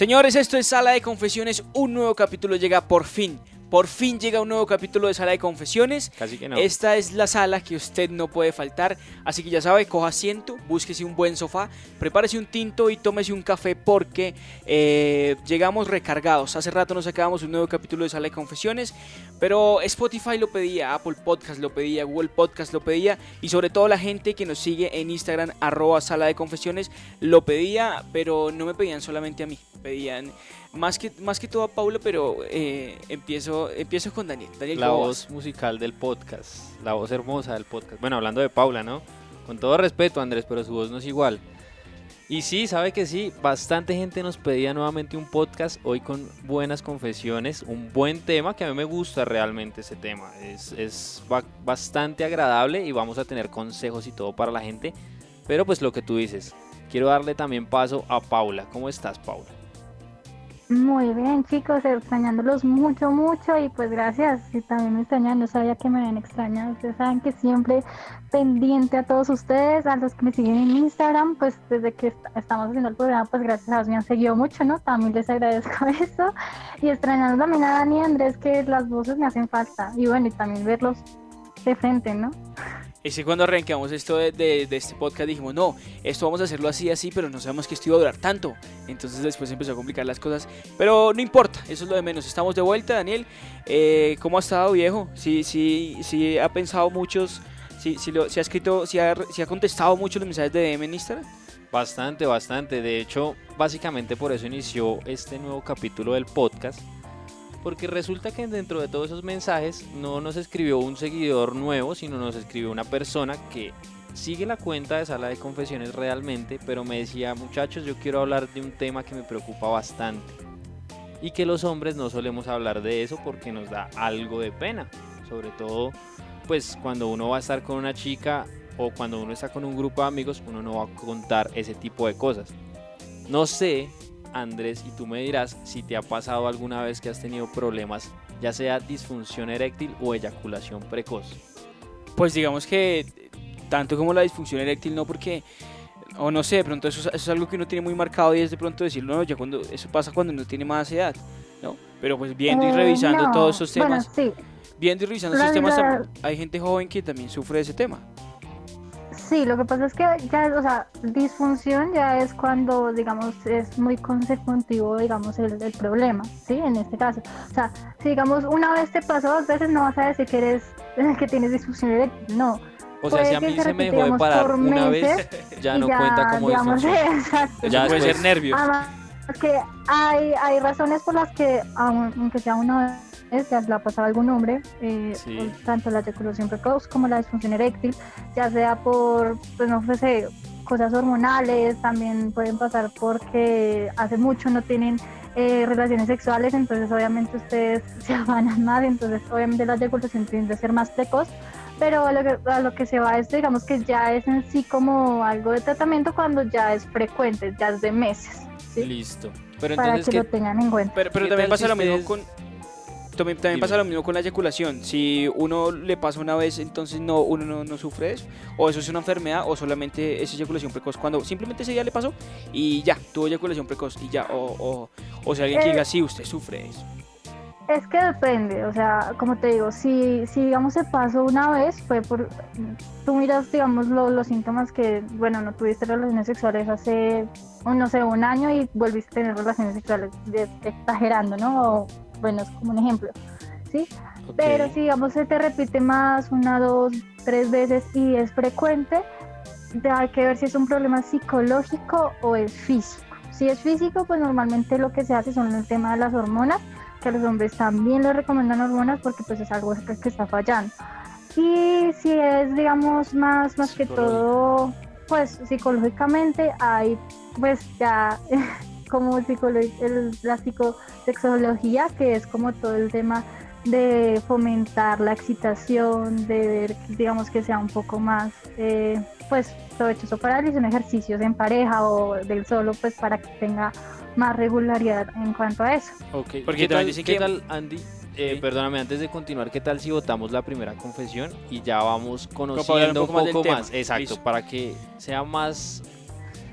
Señores, esto es Sala de Confesiones. Un nuevo capítulo llega por fin. Por fin llega un nuevo capítulo de Sala de Confesiones. Casi que no. Esta es la sala que usted no puede faltar. Así que ya sabe, coja asiento, búsquese un buen sofá, prepárese un tinto y tómese un café porque eh, llegamos recargados. Hace rato nos sacábamos un nuevo capítulo de Sala de Confesiones, pero Spotify lo pedía, Apple Podcast lo pedía, Google Podcast lo pedía y sobre todo la gente que nos sigue en Instagram, arroba Sala de Confesiones, lo pedía, pero no me pedían solamente a mí, pedían más que, más que todo a Paula, pero eh, empiezo, empiezo con Daniel. Daniel la ¿cómo voz vas? musical del podcast, la voz hermosa del podcast. Bueno, hablando de Paula, ¿no? Con todo respeto, Andrés, pero su voz no es igual. Y sí, sabe que sí, bastante gente nos pedía nuevamente un podcast hoy con buenas confesiones, un buen tema que a mí me gusta realmente ese tema. Es, es ba- bastante agradable y vamos a tener consejos y todo para la gente. Pero pues lo que tú dices, quiero darle también paso a Paula. ¿Cómo estás, Paula? Muy bien, chicos, extrañándolos mucho, mucho y pues gracias. Y también me extrañan, no sabía que me habían extrañado. Ustedes saben que siempre pendiente a todos ustedes, a los que me siguen en Instagram, pues desde que est- estamos haciendo el programa, pues gracias a Dios me han seguido mucho, ¿no? También les agradezco eso. Y extrañando también a Dani y Andrés, que las voces me hacen falta. Y bueno, y también verlos de frente, ¿no? Es que cuando arrancamos esto de, de- este podcast dijimos, no, esto vamos a hacerlo así, así, pero no sabemos que esto iba a durar tanto. Entonces después empezó a complicar las cosas. Pero no importa, eso es lo de menos. Estamos de vuelta, Daniel. Eh, ¿Cómo ha estado, viejo? Sí, sí, sí ha pensado muchos, sí, sí, lo, sí ha escrito, sí ha, sí ha contestado muchos los mensajes de DM en Instagram. Bastante, bastante. De hecho, básicamente por eso inició este nuevo capítulo del podcast. Porque resulta que dentro de todos esos mensajes no nos escribió un seguidor nuevo, sino nos escribió una persona que sigue la cuenta de Sala de Confesiones realmente, pero me decía, muchachos, yo quiero hablar de un tema que me preocupa bastante. Y que los hombres no solemos hablar de eso porque nos da algo de pena. Sobre todo, pues cuando uno va a estar con una chica o cuando uno está con un grupo de amigos, uno no va a contar ese tipo de cosas. No sé, Andrés, y tú me dirás si te ha pasado alguna vez que has tenido problemas, ya sea disfunción eréctil o eyaculación precoz. Pues digamos que tanto como la disfunción eréctil, no porque, o no sé, de pronto eso, es- eso es algo que uno tiene muy marcado y es de pronto decirlo, no, ya cuando, eso pasa cuando uno tiene más edad, ¿no? Pero pues viendo y Eh, revisando no. todos esos temas. Bueno, sí, Viendo y revisando La esos temas, hay gente joven que también sufre de ese tema. Sí, lo que pasa es que ya, o sea, disfunción ya es cuando, digamos, es muy consecutivo, digamos, el, el problema, ¿sí? En este caso. O sea, si, digamos, una vez te pasó, dos veces no vas a decir que eres, que tienes disfunción eréctil, no. O sea, Puede si a mí se se me dejó de parar una meses vez, ya no cuenta como digamos, disfunción. exacto. Ya puede ser nervios. Además, que hay, hay razones por las que, aun- aunque sea una vez, ya le ha pasado algún hombre, eh, Sí. pues, tanto la eyaculación precoz como la disfunción eréctil, ya sea por, pues no sé, cosas hormonales, también pueden pasar porque hace mucho no tienen eh, relaciones sexuales, entonces obviamente ustedes se afanan más, entonces obviamente la eyaculación tiende a ser más precoz. Pero a lo, que, a lo que se va es, digamos que ya es en sí como algo de tratamiento cuando ya es frecuente, ya es de meses. ¿sí? Listo. Pero para entonces, que lo ¿qué, tengan en cuenta. Pero, pero ¿Qué también pasa si lo mismo ustedes- con... También, también Dime. pasa lo mismo con la eyaculación. Si uno le pasa una vez, entonces no, uno no, no sufre eso. O eso es una enfermedad, o solamente es eyaculación precoz. Cuando simplemente ese día le pasó y ya, tuvo eyaculación precoz y ya. O, o, o si alguien que Eh, diga, sí, usted sufre eso. Es que depende, o sea, como te digo, si, si digamos se pasó una vez, fue por, tú miras, digamos, lo- los síntomas que, bueno, no tuviste relaciones sexuales hace, no sé, un año y volviste a tener relaciones sexuales, de- exagerando, ¿no? O, bueno, es como un ejemplo, ¿sí? ok, Pero si, digamos, se te repite más, una, dos, tres veces y es frecuente, hay que ver si es un problema psicológico o es físico. Si es físico, pues normalmente lo que se hace son el tema de las hormonas, que a los hombres también les recomiendan hormonas porque pues es algo que está fallando. Y si es, digamos, más, más que todo, pues psicológicamente, hay pues ya como el- la psicosexología, que es como todo el tema de fomentar la excitación, de ver, digamos, que sea un poco más, eh, pues, provechoso para él y son ejercicios en pareja o del solo, pues, para que tenga más regularidad en cuanto a eso. ok. Porque ¿Qué, también dicen qué que- tal, Andy? Eh, Sí. Perdóname, antes de continuar, ¿qué tal si votamos la primera confesión y ya vamos un conociendo un poco más? Exacto, Listo. para que sea más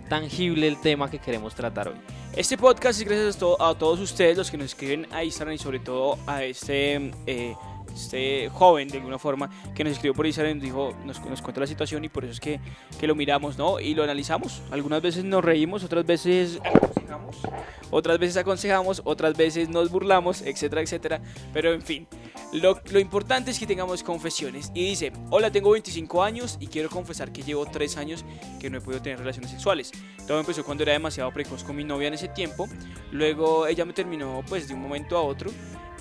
tangible el tema que queremos tratar hoy. Este podcast es gracias a, to- a todos ustedes, los que nos escriben a Instagram y sobre todo a este, eh, este joven de alguna forma que nos escribió por Instagram nos, dijo, nos, nos cuenta la situación y por eso es que, que lo miramos ¿no? y lo analizamos. Algunas veces nos reímos, otras veces aconsejamos, otras veces aconsejamos, otras veces nos burlamos, etcétera, etcétera. Pero en fin, lo, lo importante es que tengamos confesiones. Y dice, hola, tengo 25 años y quiero confesar que llevo 3 años que no he podido tener relaciones sexuales. Todo empezó cuando era demasiado precoz con mi novia en ese tiempo. Luego ella me terminó pues de un momento a otro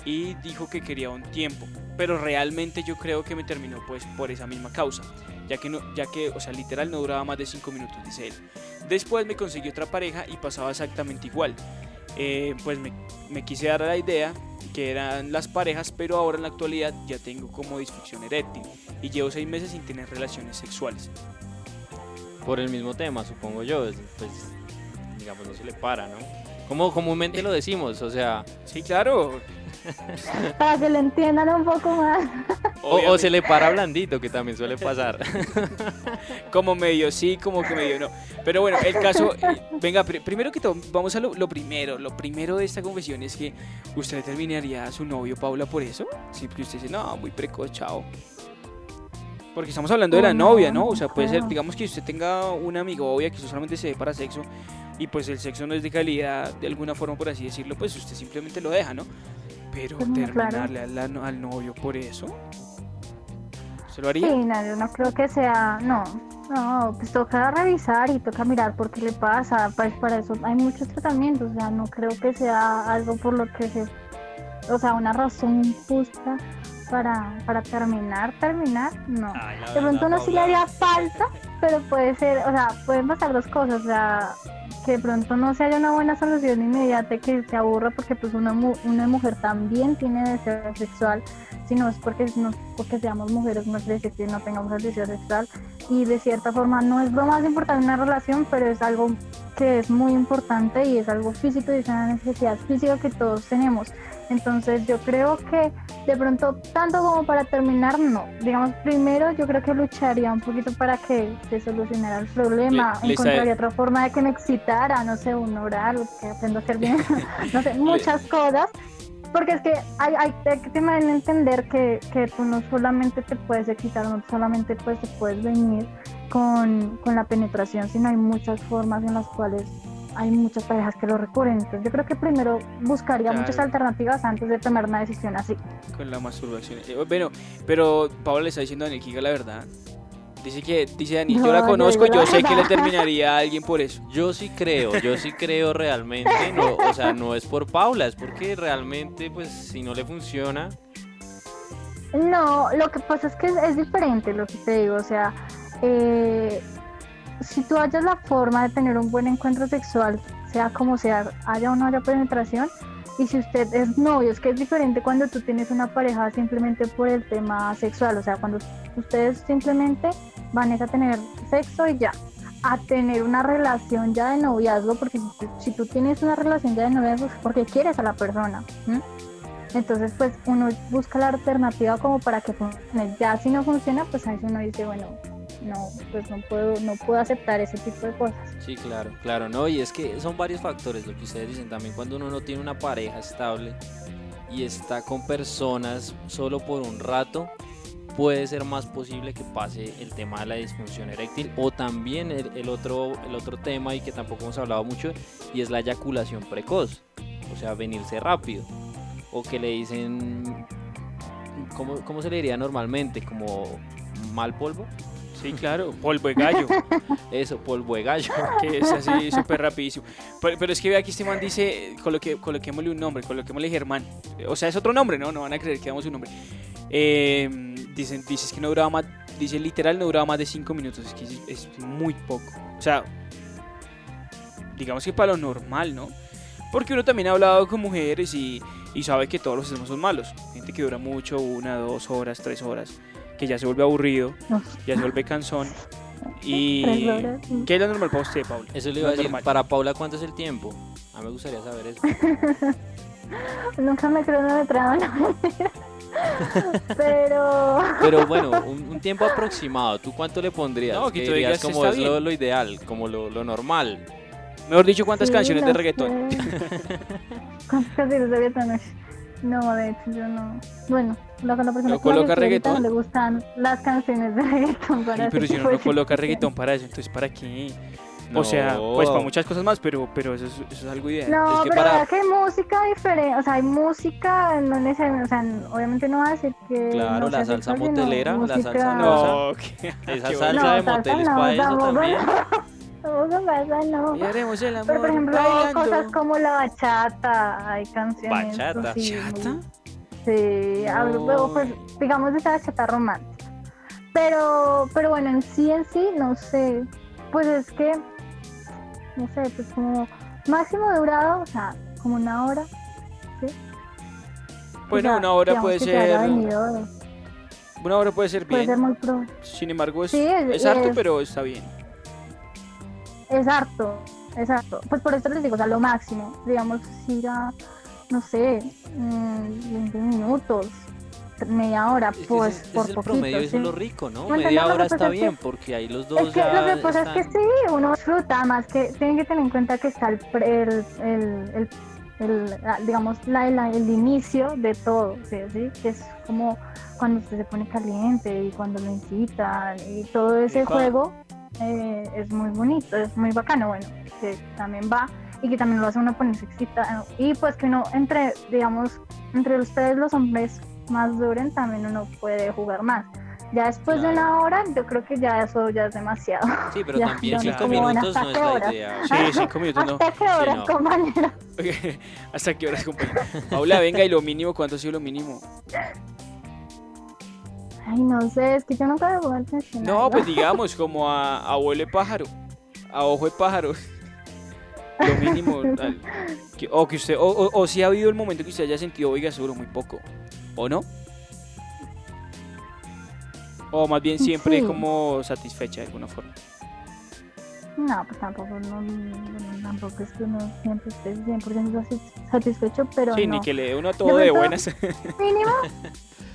y dijo que quería un tiempo. Pero realmente yo creo que me terminó pues por esa misma causa. Ya que, no, ya que o sea, literal no duraba más de 5 minutos, dice él. Después me conseguí otra pareja y pasaba exactamente igual. Eh, pues me, me quise dar a la idea que eran las parejas, pero ahora en la actualidad ya tengo como disfunción eréctil y llevo 6 meses sin tener relaciones sexuales. Por el mismo tema, supongo yo. es- Pues, digamos, no se le para, ¿no? Como comúnmente lo decimos, o sea, Sí, claro. Para que lo entiendan un poco más. o, se le para blandito, que también suele pasar. Como medio sí, como que medio no. Pero bueno, el caso, eh, venga, pri- primero que todo, vamos a lo, lo primero. Lo primero de esta confesión es que usted terminaría a su novio, Paula, por eso. Sí, porque usted dice, no, muy precoz, chao. Porque estamos hablando de la No, novia, ¿no? O sea, puede ser, digamos que usted tenga una amigovia que solamente se ve para sexo y pues el sexo no es de calidad, de alguna forma, por así decirlo, pues usted simplemente lo deja, ¿no? Pero Pues, claro. terminarle al novio por eso, ¿se lo haría? Sí, no, yo no creo que sea, no, no, pues toca revisar y toca mirar por qué le pasa, pues para eso hay muchos tratamientos, o sea, no creo que sea algo por lo que se, o sea, una razón justa para, para terminar, terminar, no. De pronto no sí le haría falta, pero puede ser, o sea, pueden pasar dos cosas, o sea, que de pronto no se haya una buena solución inmediata que se aburra porque pues una, una mujer también tiene deseo sexual, si no es porque, no porque seamos mujeres, no quiere decir que no tengamos el deseo sexual y de cierta forma no es lo más importante en una relación, pero es algo que es muy importante y es algo físico y es una necesidad física que todos tenemos. Entonces yo creo que de pronto, tanto como para terminar, no. Digamos, primero yo creo que lucharía un poquito para que se solucionara el problema. Le- le Encontraría sabe- otra forma de que me excitara, no sé, un oral, que aprendo a hacer bien, no sé, muchas cosas. Porque es que hay, hay, que también entender que, que tú no solamente te puedes excitar, no solamente pues te puedes venir con, con la penetración, sino hay muchas formas en las cuales hay muchas parejas que lo recurren. Entonces yo creo que primero buscaría Claro. muchas alternativas antes de tomar una decisión así. Con la masturbación. Eh, bueno, pero Paula le está diciendo a diga la verdad. Dice que, dice Daniel, yo No, la conozco, digo yo la sé que le terminaría a alguien por eso. Yo sí creo, yo sí creo realmente, no, o sea, no es por Paula, es porque realmente, pues, si no le funciona, No, lo que pasa es que es, es diferente lo que te digo, o sea, eh, si tú hallas la forma de tener un buen encuentro sexual, sea como sea, haya o no haya penetración, y si usted es novio, es que es diferente cuando tú tienes una pareja simplemente por el tema sexual, o sea, cuando ustedes simplemente van a tener sexo y ya, a tener una relación ya de noviazgo, porque si tú, si tú tienes una relación ya de noviazgo es porque quieres a la persona. Entonces, pues uno busca la alternativa como para que funcione. Ya si no funciona, pues ahí uno dice, bueno, no, pues no puedo, no puedo aceptar ese tipo de cosas. sí, claro, claro, no, y es que son varios factores lo que ustedes dicen también cuando uno no tiene una pareja estable y está con personas solo por un rato, puede ser más posible que pase el tema de la disfunción eréctil o también el, otro, el otro tema y que tampoco hemos hablado mucho y es la eyaculación precoz, o sea, venirse rápido o que le dicen, ¿cómo, cómo se le diría normalmente? Como mal polvo, Sí, claro, polvo de gallo, eso, polvo de gallo. que es así súper rapidísimo. Pero, pero es que ve aquí este man dice, coloque, coloquémosle un nombre, coloquémosle Germán. O sea, es otro nombre, ¿no? No van a creer que damos un nombre. Eh, dicen, dices que no duraba más, dice literal no duraba más de 5 minutos, es que es, es muy poco. O sea, digamos que para lo normal, ¿no? Porque uno también ha hablado con mujeres y, y sabe que todos los extremos son malos. Gente que dura mucho, una, dos horas, tres horas, que ya se vuelve aburrido, No, ya se vuelve cansón. Y... ¿Qué es lo normal para usted, Paula? Eso le iba a decir, normal. para Paula, ¿cuánto es el tiempo? A mí me gustaría saber eso. Nunca me cronometraba, no. Pero Pero bueno, un, un tiempo aproximado, ¿tú cuánto le pondrías? No, que ¿Qué tú dirías digas, como es lo, ideal, como lo, lo normal. Mejor dicho, ¿cuántas Sí, canciones de reggaetón? ¿Cuántas canciones de reggaetón? No, de hecho yo no. Bueno, la, la persona ¿No que coloca ahorita reggaetón? no le gustan las canciones de reggaetón Sí, para pero ese si uno no coloca reggaetón para eso, entonces ¿para qué? O sea, pues para muchas cosas más, pero, pero eso, es, eso es algo ideal. No, Es que pero para- que hay música diferente, o sea, hay música, no necesariamente, o sea, obviamente no va a decir que Claro, no la salsa motelera, la música- salsa No, que- Esa salsa de salsa motel es no, para eso también. Tampoco pasa, no. Y haremos el amor Pero por ejemplo, hay bailando. cosas como la bachata, hay canciones Bachata. así, ¿Bachata? muy- Sí, No. pues, digamos de esa bachata romántica. Pero, pero bueno, en sí, en sí, no sé. Pues es que, no sé, pues como máximo durado, o sea, como una hora. ¿sí? Bueno, O sea, una hora puede ser. venido, Una hora puede ser puede ser bien. muy pro. Sin embargo, es, Sí, es- es harto, es- pero está bien. Exacto, exacto. Pues por eso les digo, o sea, lo máximo, digamos, si ya, no sé, mm, 20 minutos, media hora, Es pues es- por es el poquito. promedio, eso sí. es lo rico, ¿no? Bueno, Media no, hora pasa está es que- bien, porque ahí los dos Es que ya lo que pasa es que sí, uno disfruta más que tienen que tener en cuenta que está el, pre- el, el, el- el, ah, digamos la, la- el inicio de todo, ¿sí? ¿sí? que es como cuando usted se pone caliente y cuando lo incitan y todo ese juego eh, es muy bonito, es muy bacano, bueno, que también va y que también lo hace uno ponerse excitado y pues que uno entre, digamos, entre ustedes los hombres más duren también uno puede jugar más. Ya después de una hora, yo creo que ya eso ya es demasiado. Sí, pero Ya, también cinco minutos ¿hasta no es qué la hora? idea. Sí, cinco minutos no. ¿Hasta qué hora, no. compañero? ¿Hasta qué horas, compañero? Paula, venga, y lo mínimo, ¿cuánto ha sido lo mínimo? Ay, no sé, es que yo nunca me pongo atención. No, pues digamos, como a, a abuelo de pájaro, a ojo de pájaro. Lo mínimo. al- que- o que usted, o, o, o si ha habido el momento que usted haya sentido, oiga, seguro muy poco. ¿O no? O más bien siempre Sí. como satisfecha de alguna forma. No, pues tampoco, no, no, tampoco es que uno siempre esté 100% satis- satisfecho, pero Sí, no. ni que le dé uno a todo de momento- buenas. Mínimo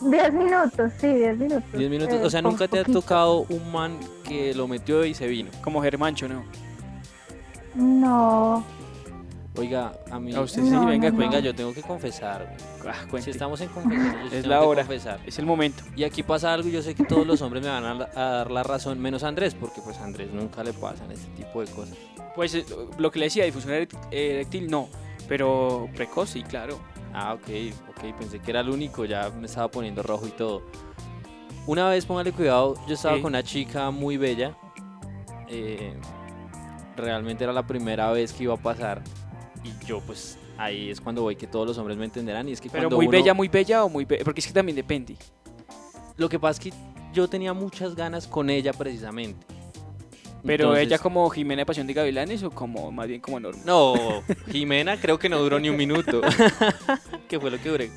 10 minutos, sí, 10 minutos. Diez minutos, eh, o sea, por nunca te ha tocado un man que lo metió y se vino. como Germancho, ¿no? No, Oiga, a mí. A usted sí, No, venga, no. Venga, yo tengo que confesar. Ah, Si estamos en confesión, yo Es tengo la que hora. confesar. Es el momento. Y aquí pasa algo y yo sé que todos los hombres me van a, a dar la razón, menos Andrés, porque pues a Andrés nunca le pasan este tipo de cosas. Pues eh, lo que le decía, difusión erect- eréctil no, pero precoz sí, claro. Ah, ok, ok, pensé que era el único, ya me estaba poniendo rojo y todo. Una vez, póngale cuidado, yo estaba con una chica muy bella. eh, realmente era la primera vez que iba a pasar. Y yo, pues, ahí es cuando voy que todos los hombres me entenderán. Y es que Pero cuando muy uno- bella, muy bella o muy bella, porque es que también depende. Lo que pasa es que yo tenía muchas ganas con ella precisamente. Pero Entonces- ella como Jimena de Pasión de Gavilanes o como más bien como Norma. No, Jimena creo que no duró ni un minuto. ¿Qué fue lo que duré?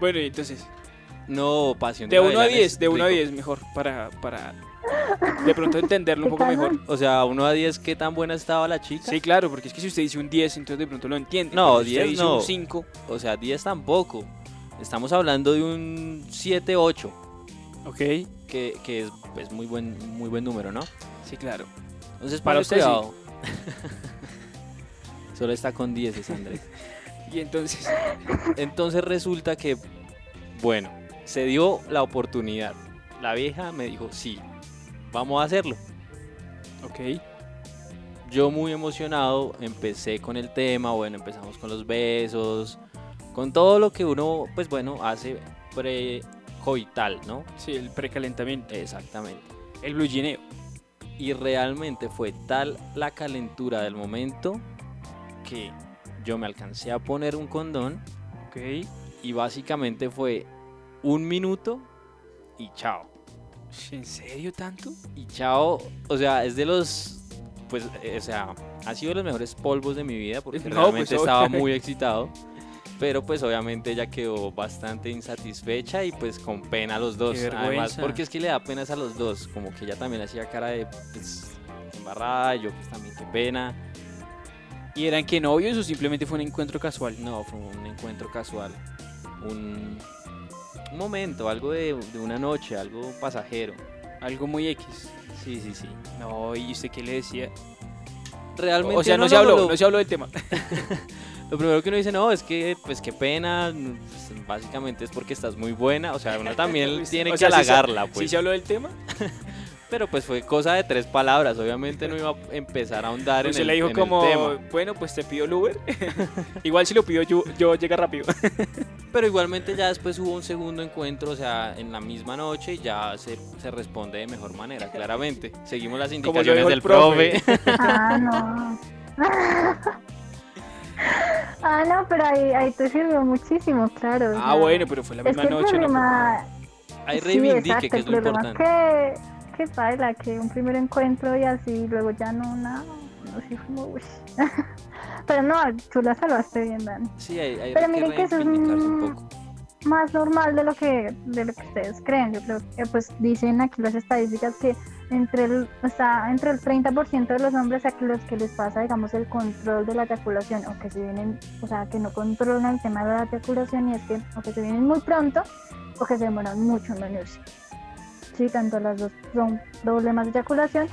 Bueno, y entonces, No, pasión. de 1 a Gavilanes, 10, de 1 a rico. 10 mejor para, para de pronto entenderlo un ¿Qué poco mejor. O sea, 1 a 10, ¿qué tan buena estaba la chica? Sí, claro, porque es que si usted dice un 10, entonces de pronto lo entiende. No, pero si usted 10 dice no. un 5, O sea, 10 tampoco. Estamos hablando de un 7, 8, ok, que, que es, es muy buen muy buen número, ¿no? sí, claro. Entonces, Para usted, cuidado. Solo está con 10, Andrés. Y entonces, Entonces resulta que, bueno, se dio la oportunidad. La vieja me dijo, sí, vamos a hacerlo. ok, Yo muy emocionado empecé con el tema, bueno, empezamos con los besos, con todo lo que uno, pues bueno, hace pre-coital, ¿no? sí, el precalentamiento, Exactamente. el blue. Y realmente fue tal la calentura del momento que yo me alcancé a poner un condón Ok, y básicamente fue un minuto y chao. ¿en serio tanto? Y chao, o sea, es de los, pues, eh, o sea, ha sido de los mejores polvos de mi vida porque No, pues, realmente estaba muy excitado. Pero pues obviamente ella quedó bastante insatisfecha y pues con pena a los dos. Además, porque es que le da penas a los dos. Como que ella también hacía cara de pues, embarrada, yo pues también qué pena. ¿Y eran que novios o simplemente fue un encuentro casual? No, fue un encuentro casual. Un, un momento, algo de, de una noche, algo pasajero. Algo muy X. Sí, sí, sí. No, ¿y usted qué le decía? realmente O sea, uno no se habló, lo- no se habló del tema. Lo primero que uno dice, no, es que, pues qué pena, pues, básicamente es porque estás muy buena, o sea, uno también tiene O que sea, sí se- halagarla, ¿Sí pues. se habló del tema? Pero pues fue cosa de tres palabras, obviamente no iba a empezar a ahondar en Usted el, le dijo en el como, tema. bueno, pues te pido el Uber. Igual si lo pido yo, yo llega rápido. Pero igualmente ya después hubo un segundo encuentro, o sea, en la misma noche y ya se, se responde de mejor manera, claramente. Seguimos las indicaciones del profe. Ah, no. Ah, no, pero ahí, ahí te sirvió muchísimo, claro. o Ah, sea, bueno, pero fue la Es misma que el noche, ¿no? problema, Ahí sí, reivindique, exacto, que es lo importante. es que, que baila, que un primer encuentro y así, luego ya no, nada, no sé, como, uy. pero no, tú la salvaste bien, Dani. Sí, hay, hay Pero que miren que eso es un un- poco. más normal de lo que de lo que ustedes creen. Yo creo que pues dicen aquí las estadísticas que entre el está entre el 30% de los hombres a los que les pasa digamos el control de la eyaculación o que se vienen, o sea, que no controlan el tema de la eyaculación y es que o que se vienen muy pronto o que se demoran mucho en venirse. Sí, tanto las dos son problemas de eyaculación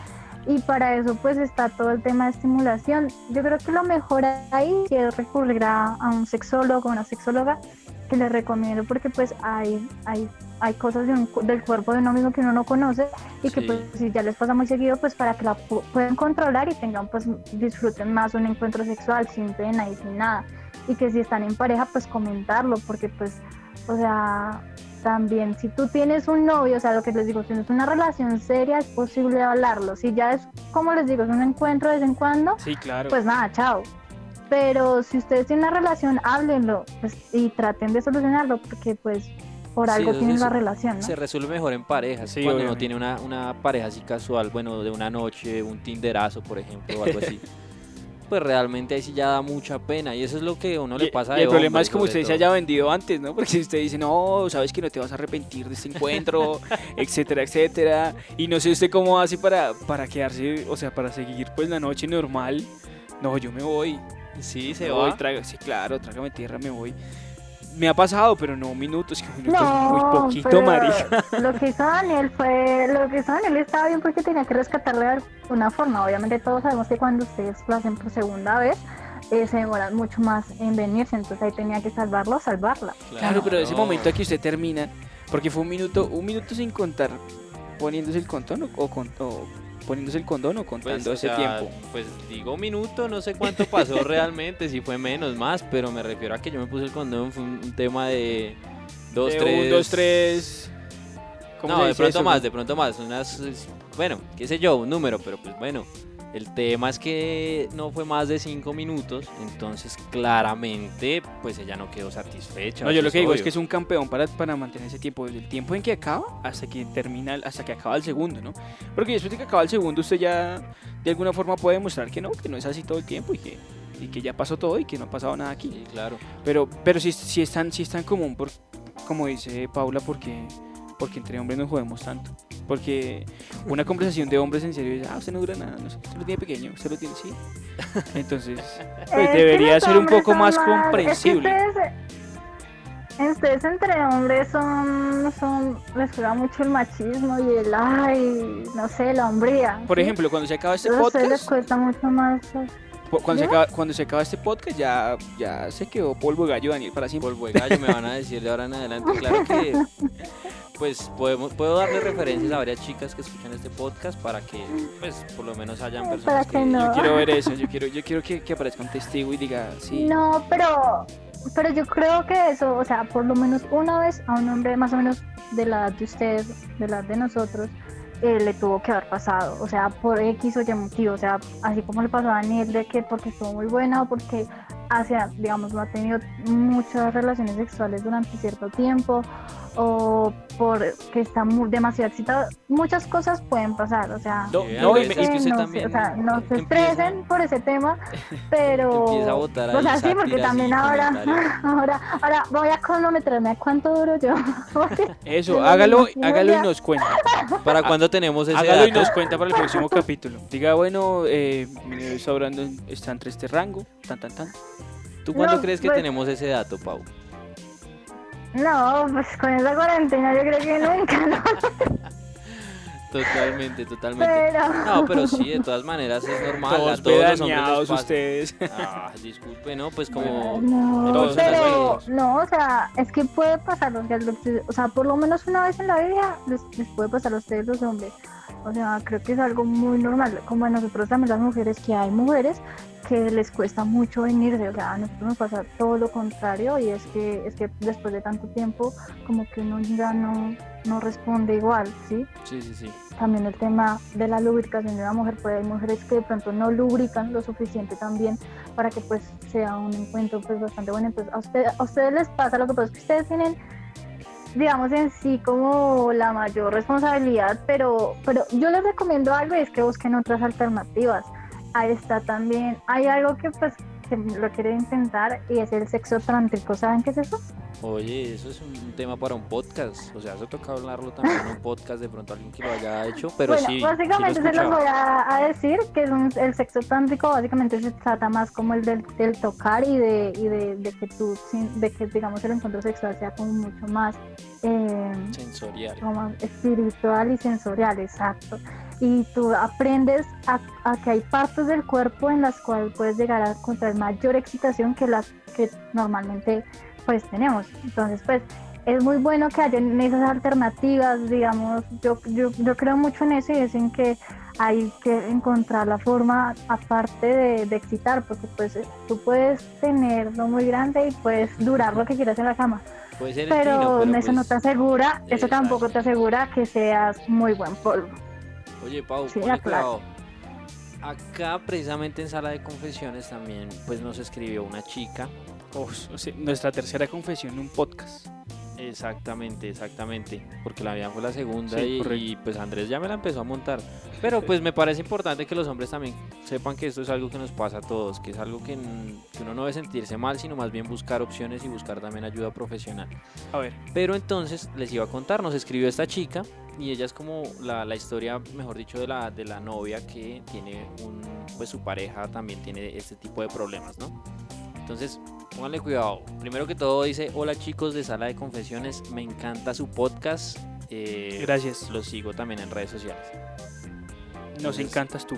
y para eso pues está todo el tema de estimulación. Yo creo que lo mejor ahí es recurrir a, a un sexólogo, una sexóloga que les recomiendo porque pues hay, hay, hay cosas de un del cuerpo de uno mismo que uno no conoce y que Sí. pues si ya les pasa muy seguido pues para que la pu- puedan controlar y tengan pues disfruten más un encuentro sexual sin pena y sin nada y que si están en pareja pues comentarlo porque pues o sea también si tú tienes un novio o sea lo que les digo si tienes una relación seria es posible hablarlo si ya es como les digo es un encuentro de vez en cuando Sí, claro. pues nada, chao. Pero si ustedes tienen una relación, háblenlo pues, y traten de solucionarlo porque pues por Sí, algo eso tienen sí la se- relación, ¿no? Se resuelve mejor en parejas. Sí, cuando uno obviamente. tiene una, una pareja así casual, bueno, de una noche, un tinderazo, por ejemplo, o algo así. pues realmente ahí sí ya da mucha pena. Y eso es lo que a uno le Y- pasa y de el problema hombre, es como usted se todo. haya vendido antes, ¿no? Porque si usted dice, no, sabes que no te vas a arrepentir de este encuentro, etcétera, etcétera. Y no sé usted cómo hace para, para quedarse, o sea, para seguir pues la noche normal. No, yo me voy. Sí, se me va. voy, traga- sí, claro, trágame tierra, me voy. Me ha pasado, pero no minutos, que minutos No, muy poquito, marica. Lo que hizo Daniel fue, lo que hizo Daniel estaba bien porque tenía que rescatarle de alguna forma. Obviamente todos sabemos que cuando ustedes lo hacen por segunda vez, eh, se demoran mucho más en venirse, entonces ahí tenía que salvarlo o salvarla. Claro, pero ese no. momento que usted termina, porque fue un minuto, un minuto sin contar, poniéndose el condón o, o con- o poniéndose el condón o Pues, contando o ese sea, tiempo. Pues digo minuto, no sé cuánto pasó realmente, si fue menos, más, pero me refiero a que yo me puse el condón, fue un, tema de dos, De tres. Un, dos, tres. ¿cómo No, de pronto eso? más, de pronto más. Unas, bueno, qué sé yo, un número, pero pues bueno. El tema es que no fue más de cinco minutos, entonces claramente pues ella no quedó satisfecha. No, yo lo que digo es que es un campeón para, para mantener ese tiempo, desde el tiempo en que acaba hasta que termina, hasta que acaba el segundo, ¿no? Porque después de que acaba el segundo, usted ya de alguna forma puede demostrar que no, que no es así todo el tiempo y que, y que ya pasó todo y que no ha pasado nada aquí. Sí, claro. Pero, pero sí, sí, es tan, sí es tan común, por, como dice Paula, porque, porque entre hombres nos jodemos tanto. Porque una conversación de hombres en serio es, ah, usted no dura nada, no sé, usted lo tiene pequeño, usted lo tiene, sí. Entonces, Es pues debería ser un poco más es que comprensible. ustedes, ustedes entre hombres son, son, les juega mucho el machismo y el, ay, no sé, la hombría. Por ¿sí? ejemplo, cuando se acaba este Entonces a ustedes les podcast, cuesta mucho más. cuando se, acaba, cuando se acaba este podcast, ya, ya se quedó polvo de gallo Daniel para siempre. Polvo de gallo me van a decir de ahora en adelante. Claro que pues podemos, puedo darle referencias a varias chicas que escuchan este podcast para que pues por lo menos hayan Para personas que no. Yo quiero ver eso, yo quiero, yo quiero que, que aparezca un testigo y diga, sí. No, pero, pero yo creo que eso, o sea, por lo menos una vez a un hombre más o menos de la edad de ustedes, de la edad de nosotros, eh, le tuvo que haber pasado, o sea, por X o Y motivo, o sea, así como le pasó a Daniel de que porque estuvo muy buena o porque hace, digamos, no ha tenido muchas relaciones sexuales durante cierto tiempo o porque está muy, demasiado excitado, muchas cosas pueden pasar, o sea, No, y me- y- que se- también o sea, no se empieza- estresen por ese tema, pero... A botar O sea, sí, porque y también ahora, ahora, ahora voy a cronometrarme a cuánto duro yo. Eso, hágalo, hágalo y nos cuenta. ¿Para cuándo tenemos ese Hágalo y dato? nos cuenta para el próximo capítulo. Diga, bueno, eh, está entre este rango, tan, tan, tan. ¿Tú cuándo No, crees que pues- tenemos ese dato, Pau? No, pues con esa cuarentena yo creo que nunca, ¿no? Totalmente, totalmente. Pero... No, pero sí, de todas maneras es normal. Todos a todos los hombres les pedañados pasa. ustedes. Ah, disculpe, ¿no? Pues como... No, todos pero no, o sea, es que puede pasar, o sea, o sea, por lo menos una vez en la vida les, les puede pasar a ustedes los hombres. O sea, creo que es algo muy normal, como a nosotros también las mujeres, que hay mujeres que les cuesta mucho venirse, o sea, a nosotros nos pasa todo lo contrario y es que es que después de tanto tiempo como que uno ya no, no responde igual, ¿sí? Sí, sí, sí. también el tema de la lubricación de la mujer, pues hay mujeres que de pronto no lubrican lo suficiente también para que pues sea un encuentro pues bastante bueno. Entonces a, usted, a ustedes les pasa lo que pasa es que ustedes tienen digamos en sí como la mayor responsabilidad, pero, pero yo les recomiendo algo y es que busquen otras alternativas. Ahí está también, hay algo que pues que lo quieren intentar y es el sexo trántrico, ¿saben qué es eso? Oye, eso es un tema para un podcast. O sea, eso toca hablarlo también en un podcast, de pronto alguien que lo haya hecho, pero bueno, sí. sí básicamente lo se los voy a, a decir que es un- el sexo tántrico básicamente se trata más como el del, del tocar y de, y de, de que tú, sin- de que digamos el encuentro sexual sea como mucho más, eh, Sensorial. como más espiritual y sensorial, exacto. Y tú aprendes a, a que hay partes del cuerpo en las cuales puedes llegar a encontrar mayor excitación que las que normalmente pues tenemos. Entonces pues es muy bueno que hayan esas alternativas, digamos, yo, yo, yo creo mucho en eso y es en que hay que encontrar la forma aparte de, de excitar, porque pues tú puedes tenerlo muy grande y puedes durar lo que quieras en la cama, Puede ser el pero, eso no pues- te asegura, eso tampoco te asegura que seas muy buen polvo. Oye, Pau, Sí, ponle claro. cuidado. Acá, precisamente en sala de confesiones, también pues nos escribió una chica. O sea, nuestra tercera confesión en un podcast. Exactamente, exactamente. Porque la mía fue la segunda Sí, y, pues Andrés ya me la empezó a montar. Pero pues me parece importante que los hombres también sepan que esto es algo que nos pasa a todos, que es algo que uno no debe sentirse mal, sino más bien buscar opciones y buscar también ayuda profesional. A ver, Pero entonces les iba a contar, nos escribió esta chica y ella es como la, la historia, mejor dicho, de la, de la novia que tiene un, pues su pareja también tiene este tipo de problemas, ¿no? Entonces, pónganle cuidado. Primero que todo dice, hola chicos de Sala de Confesiones, me encanta su podcast. eh, gracias. Los sigo también en redes sociales. Nos encantas tú.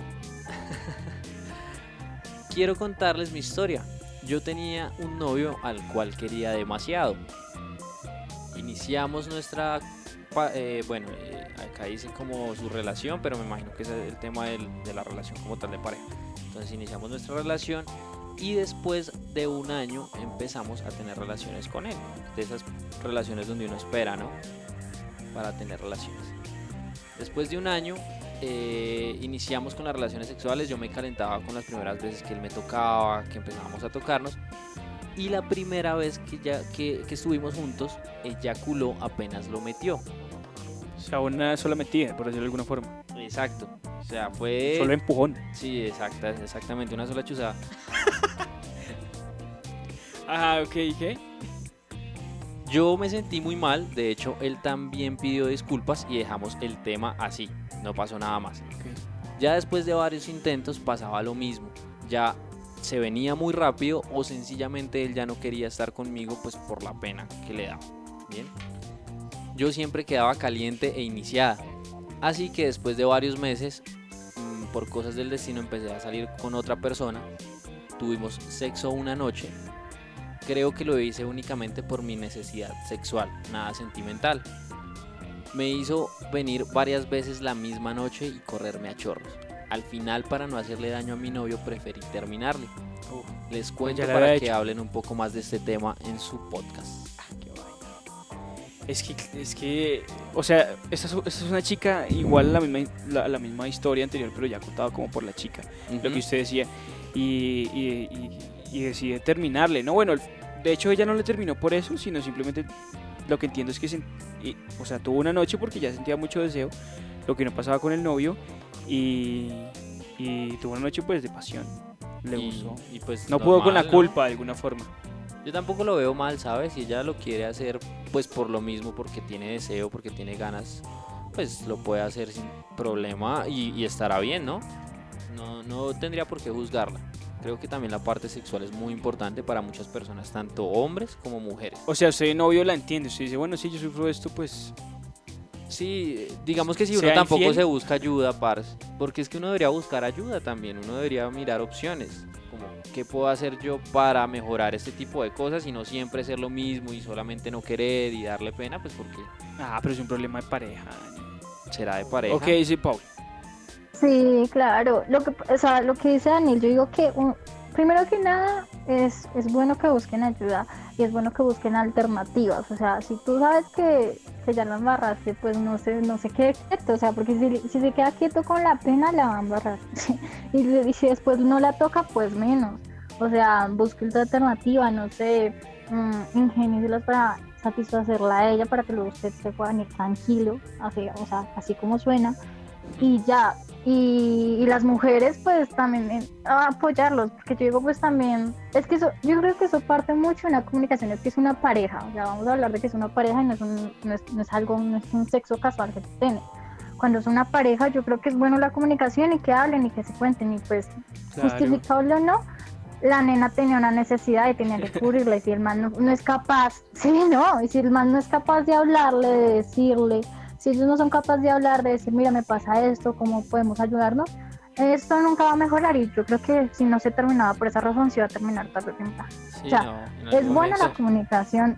Quiero contarles mi historia. Yo tenía un novio al cual quería demasiado. Iniciamos nuestra, eh, bueno, eh, acá dice como su relación, pero me imagino que es el tema del- de la relación como tal de pareja. Entonces iniciamos nuestra relación y después de un año empezamos a tener relaciones con él. De esas relaciones donde uno espera, ¿no? Para tener relaciones. Después de un año eh, iniciamos con las relaciones sexuales, yo me calentaba con las primeras veces que él me tocaba, que empezábamos a tocarnos. Y la primera vez que, ya, que, que estuvimos juntos, eyaculó apenas lo metió. O sea, una sola metida, por decirlo de alguna forma. Exacto. O sea, fue... Solo empujón. Sí, exacta, exactamente, una sola chuzada. Ajá, ok, ¿qué? Yo me sentí muy mal, de hecho él también pidió disculpas y dejamos el tema así, no pasó nada más. Ya después de varios intentos pasaba lo mismo, ya se venía muy rápido o sencillamente él ya no quería estar conmigo pues por la pena que le daba. Bien. Yo siempre quedaba caliente e iniciada, así que después de varios meses, mm, por cosas del destino empecé a salir con otra persona, tuvimos sexo una noche Creo que lo hice únicamente por mi necesidad sexual, nada sentimental. Me hizo venir varias veces la misma noche y correrme a chorros. Al final, para no hacerle daño a mi novio, preferí terminarle. Les cuento para que hablen un poco más de este tema en su podcast. Es que, es que, o sea, esta es, esta es una chica igual la misma, la, la misma historia anterior, pero ya contado como por la chica, lo que usted decía, y, y, y- y decide terminarle, ¿no? Bueno, de hecho ella no le terminó por eso, sino simplemente lo que entiendo es que, se- o sea, tuvo una noche porque ya sentía mucho deseo, lo que no pasaba con el novio, y, tuvo una noche pues de pasión, le gustó. y pues No pudo con la culpa de alguna forma. Yo tampoco lo veo mal, ¿sabes? Si ella lo quiere hacer, pues por lo mismo, porque tiene deseo, porque tiene ganas, pues lo puede hacer sin problema y, y estará bien, ¿no? ¿no? No tendría por qué juzgarla. Creo que también la parte sexual es muy importante para muchas personas, tanto hombres como mujeres. O sea, usted novio la entiende, usted dice, bueno, si yo sufro esto, pues Sí, digamos que si uno ¿Sea tampoco infiel? se busca ayuda, parce, porque es que uno debería buscar ayuda también, uno debería mirar opciones, qué puedo hacer yo para mejorar este tipo de cosas y no siempre ser lo mismo y solamente no querer y darle pena, pues porque Ah, pero es un problema de pareja. será de pareja. Ok, sí, Pau. Sí, claro. Lo que, o sea, lo que dice Daniel, yo digo que un- primero que nada es, es bueno que busquen ayuda y es bueno que busquen alternativas. O sea, si tú sabes que, que ya la embarraste, pues no se, no se quede quieto. O sea, porque si, si se queda quieto con la pena, la va a embarrar. y, si después no la toca, pues menos. O sea, busque otra alternativa, no sé, ingeniárselas para satisfacerla a ella para que luego usted se pueda ir tranquilo, así, o sea, así como suena y ya. Y, y las mujeres, pues también eh, a apoyarlos, porque yo digo, pues también, es que eso, yo creo que eso parte mucho en la comunicación, es que es una pareja, o sea, vamos a hablar de que es una pareja y no es, un- no es, no es algo, no es un sexo casual que tú tienes. Cuando es una pareja, yo creo que es bueno la comunicación y que hablen y que se cuenten, y pues, Claro. justificable o no, la nena tenía una necesidad y tenía que cubrirla, y si el man no, no es capaz, sí, no, y si el man no es capaz de hablarle, de decirle, si ellos no son capaces de hablar, de decir, mira, me pasa esto, ¿cómo podemos ayudarnos? Esto nunca va a mejorar y yo creo que si no se terminaba por esa razón, se iba a terminar tarde o temprano. Sí, o sea, no, Es buena la comunicación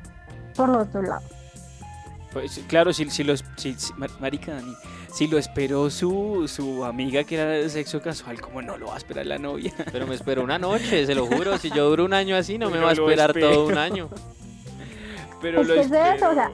por los dos lados. Pues, claro, si, si los. Si, si- mar- marica Dani, si lo esperó su, su amiga que era de sexo casual, ¿cómo no lo va a esperar la novia? Pero me espero una noche, se lo juro. Si yo duro un año así, no me Pero va a esperar espero. todo un año. Pero Es lo que es eso, o sea.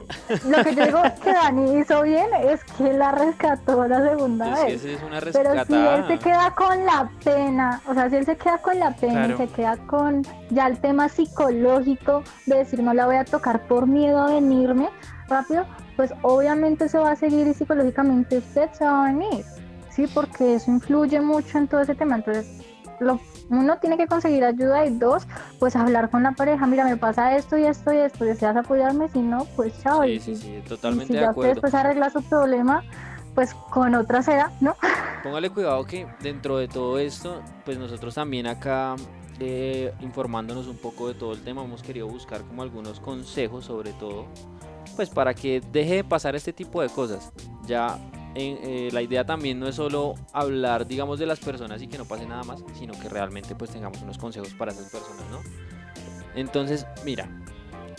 Lo que yo digo que Dani hizo bien es que la rescató la segunda Es que vez. esa es una Pero si él se queda con la pena, o sea, si él se queda con la pena Claro. y se queda con ya el tema psicológico de decir no la voy a tocar por miedo a venirme rápido, pues obviamente se va a seguir y psicológicamente usted se va a venir, ¿sí? Porque eso influye mucho en todo ese tema. Entonces, lo, uno tiene que conseguir ayuda y dos, pues hablar con la pareja, mira, me pasa esto y esto y esto, deseas apoyarme, si no, pues chao. Sí, y sí, sí, y totalmente si de ya usted acuerdo. después arregla su problema, pues con otra será, ¿no? Póngale cuidado que dentro de todo esto, pues nosotros también acá eh, informándonos un poco de todo el tema, hemos querido buscar como algunos consejos sobre todo, pues para que deje de pasar este tipo de cosas. Ya eh, la idea también no es solo hablar, digamos, de las personas y que no pase nada más, sino que realmente pues tengamos unos consejos para esas personas, ¿no? Entonces, mira,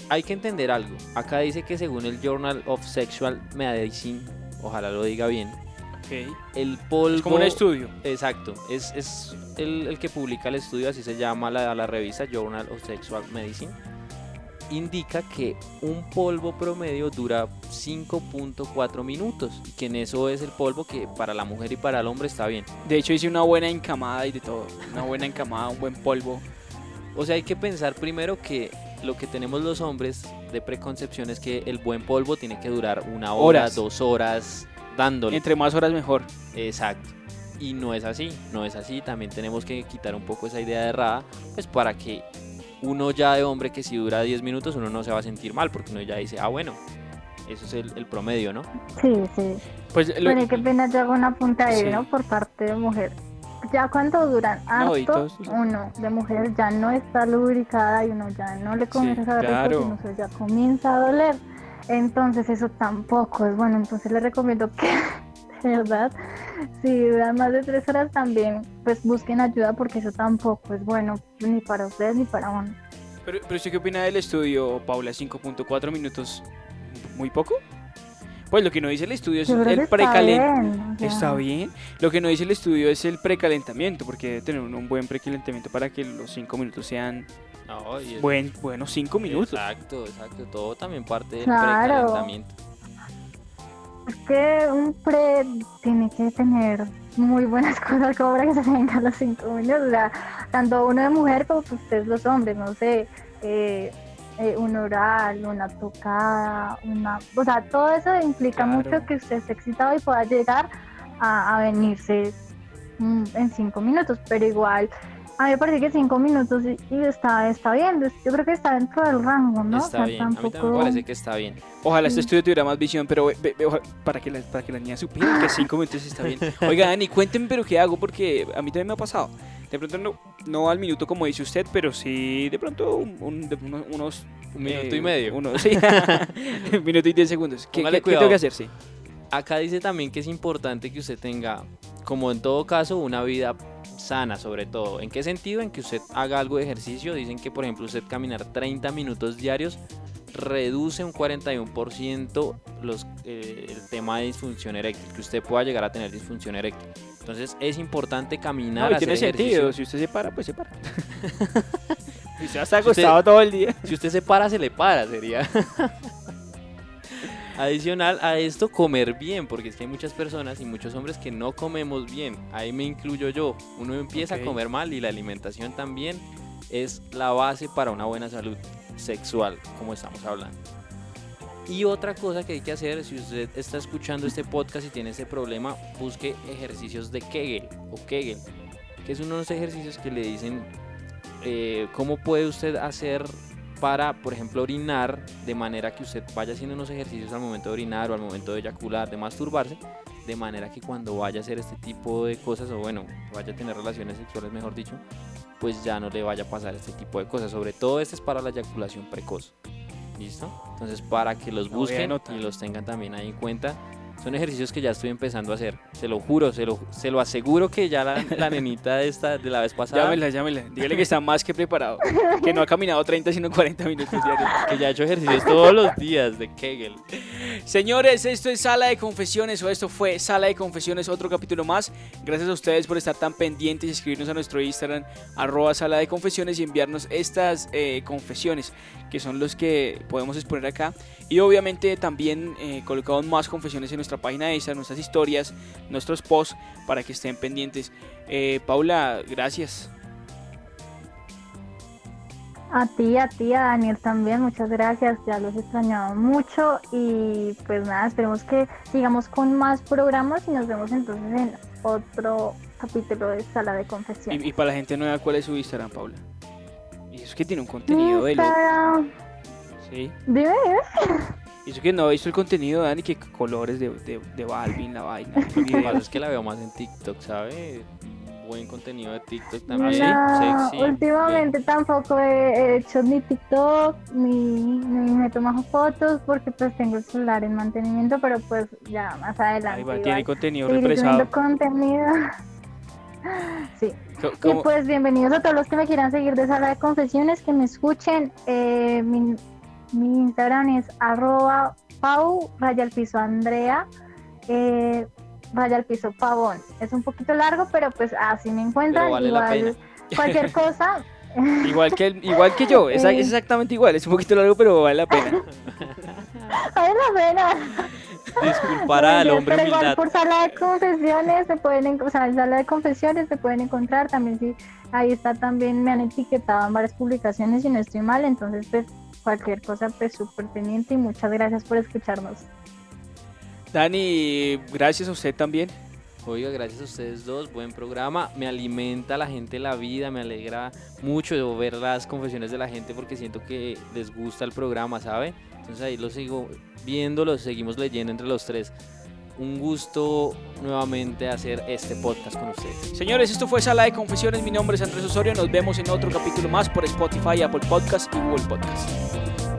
hay que entender algo. Acá dice que según el Journal of Sexual Medicine, ojalá lo diga bien, el polvo... Es como un estudio. Exacto, es, es el, el que publica el estudio, así se llama la, la revista Journal of Sexual Medicine. Indica que un polvo promedio dura 5.4 minutos, y que en eso es el polvo que para la mujer y para el hombre está bien. De hecho, hice una buena encamada y de todo. Una buena encamada, un buen polvo. O sea, hay que pensar primero que lo que tenemos los hombres de preconcepción es que el buen polvo tiene que durar una hora, Horas. dos horas dándole. Entre más horas, mejor. Exacto. Y no es así, no es así. También tenemos que quitar un poco esa idea errada, pues para que uno ya de hombre que si dura 10 minutos uno no se va a sentir mal, porque uno ya dice, ah, bueno, eso es el, el promedio, ¿no? Sí, sí. Pues lo- y qué pena yo hago una punta Sí. ¿no? Por parte de mujer. Ya cuando duran harto, uno de mujer ya no está lubricada y uno ya no le comienza a saber rico, claro. sino que ya comienza a doler. Entonces eso tampoco es bueno. Entonces les recomiendo que, de verdad, si duran más de tres horas también, pues busquen ayuda porque eso tampoco es bueno ni para ustedes ni para uno. pero, pero ¿usted qué opina del estudio, Paula? 5.4 minutos, ¿muy poco? Pues lo que no dice el estudio es el precalentamiento. Está bien. Lo que no dice el estudio es el precalentamiento, porque debe tener uno un buen precalentamiento para que los 5 minutos sean No, buen, buenos 5 minutos. Exacto, exacto. Todo también parte del Claro. precalentamiento. Es que un pre tiene que tener muy buenas cosas como para que se venga a los cinco minutos. O sea, tanto uno de mujer como pues, ustedes los hombres, no sé, eh, eh, un oral, una tocada, una... O sea, todo eso implica Claro. mucho que usted esté excitado y pueda llegar a, a venirse mm, en cinco minutos, pero igual... A mí me parece que cinco minutos y, y está, está bien, yo creo que está dentro del rango, ¿no? O Está sea, bien, a mí también me parece que está bien. Ojalá este Sí. estudio tuviera más visión, pero ve- ve- oja- para que las para que las niñas supieran que 5 minutos está bien. Oiga, Dani, cuéntenme pero qué hago, porque a mí también me ha pasado. De pronto no, no al minuto como dice usted, pero sí de pronto un- un- de unos, unos, Un minuto eh, y medio. uno- sí, un minuto y 10 segundos. ¿Qué, qué- qué tengo que hacer? Sí. acá dice también que es importante que usted tenga, como en todo caso, una vida sana sobre todo. ¿En qué sentido? En que usted haga algo de ejercicio. Dicen que, por ejemplo, usted caminar 30 minutos diarios reduce un 41% los, eh, el tema de disfunción eréctil, que usted pueda llegar a tener disfunción eréctil. Entonces es importante caminar. No, y tiene sentido, si usted se para, pues se para. si usted está acostado todo el día. Si usted se para, se le para, sería. Adicional a esto, comer bien, porque es que hay muchas personas y muchos hombres que no comemos bien. Ahí me incluyo yo. Uno empieza a comer mal y la alimentación también es la base para una buena salud sexual, como estamos hablando. Y otra cosa que hay que hacer, si usted está escuchando este podcast y tiene ese problema, busque ejercicios de Kegel o Kegel, que es uno de los ejercicios que le dicen eh, cómo puede usted hacer para, por ejemplo, orinar de manera que usted vaya haciendo unos ejercicios al momento de orinar o al momento de eyacular, de masturbarse, de manera que cuando vaya a hacer este tipo de cosas, o bueno, vaya a tener relaciones sexuales, mejor dicho, pues ya no le vaya a pasar este tipo de cosas. Sobre todo este es para la eyaculación precoz. ¿Listo? Entonces para que los busquen y los tengan también ahí en cuenta son ejercicios que ya estoy empezando a hacer. Se lo juro, se lo, se lo aseguro que ya la, la nenita de, esta, de la vez pasada. Llámela, llámela. Dígale que está más que preparado. Que no ha caminado 30, sino 40 minutos diarios. Que ya ha hecho ejercicios todos los días de Kegel. Señores, esto es Sala de Confesiones, o esto fue Sala de Confesiones, otro capítulo más. Gracias a ustedes por estar tan pendientes y escribirnos a nuestro Instagram, arroba Sala de Confesiones, y enviarnos estas eh, confesiones, que son los que podemos exponer acá. Y obviamente también eh, colocamos más confesiones en nuestra página esa, nuestras historias, nuestros posts para que estén pendientes. Eh, Paula, gracias. A ti, a ti, a Daniel también, muchas gracias, ya los he extrañado mucho y pues nada, esperemos que sigamos con más programas y nos vemos entonces en otro capítulo de Sala de Confesión. Y, para la gente nueva, ¿cuál es su Instagram, Paula? Y es que tiene un contenido de... Sí. Dime, y eso que no he visto el contenido, Dani, que colores de, de, de Balvin, la vaina. es que la veo más en TikTok, ¿sabe? Buen contenido de TikTok también. sexy. Últimamente tampoco he hecho ni TikTok, ni, ni me tomo fotos, porque pues tengo el celular en mantenimiento, pero pues ya más adelante. Ahí tiene contenido represado. contenido. Sí. Y pues bienvenidos a todos los que me quieran seguir de Sala de Confesiones, que me escuchen. Eh, mi, mi Instagram es arroba pau raya al piso Andrea eh, raya al piso pavón. Es un poquito largo, pero pues así me encuentran. igual cualquier cosa. igual que igual que yo, es, exactamente igual, es un poquito largo, pero vale la pena. vale la pena. Disculpar al hombre pero igual por sala de confesiones se pueden o sea, en sala de confesiones se pueden encontrar también sí ahí está también me han etiquetado en varias publicaciones y no estoy mal entonces pues cualquier cosa, pues súper teniente y muchas gracias por escucharnos. Dani, gracias a usted también. Oiga, gracias a ustedes dos, buen programa. Me alimenta la gente la vida, me alegra mucho ver las confesiones de la gente porque siento que les gusta el programa, ¿sabe? Entonces ahí lo sigo viendo, lo seguimos leyendo entre los tres un gusto nuevamente hacer este podcast con ustedes. Señores, esto fue Sala de Confesiones. Mi nombre es Andrés Osorio. Nos vemos en otro capítulo más por Spotify, Apple Podcast y Google Podcast.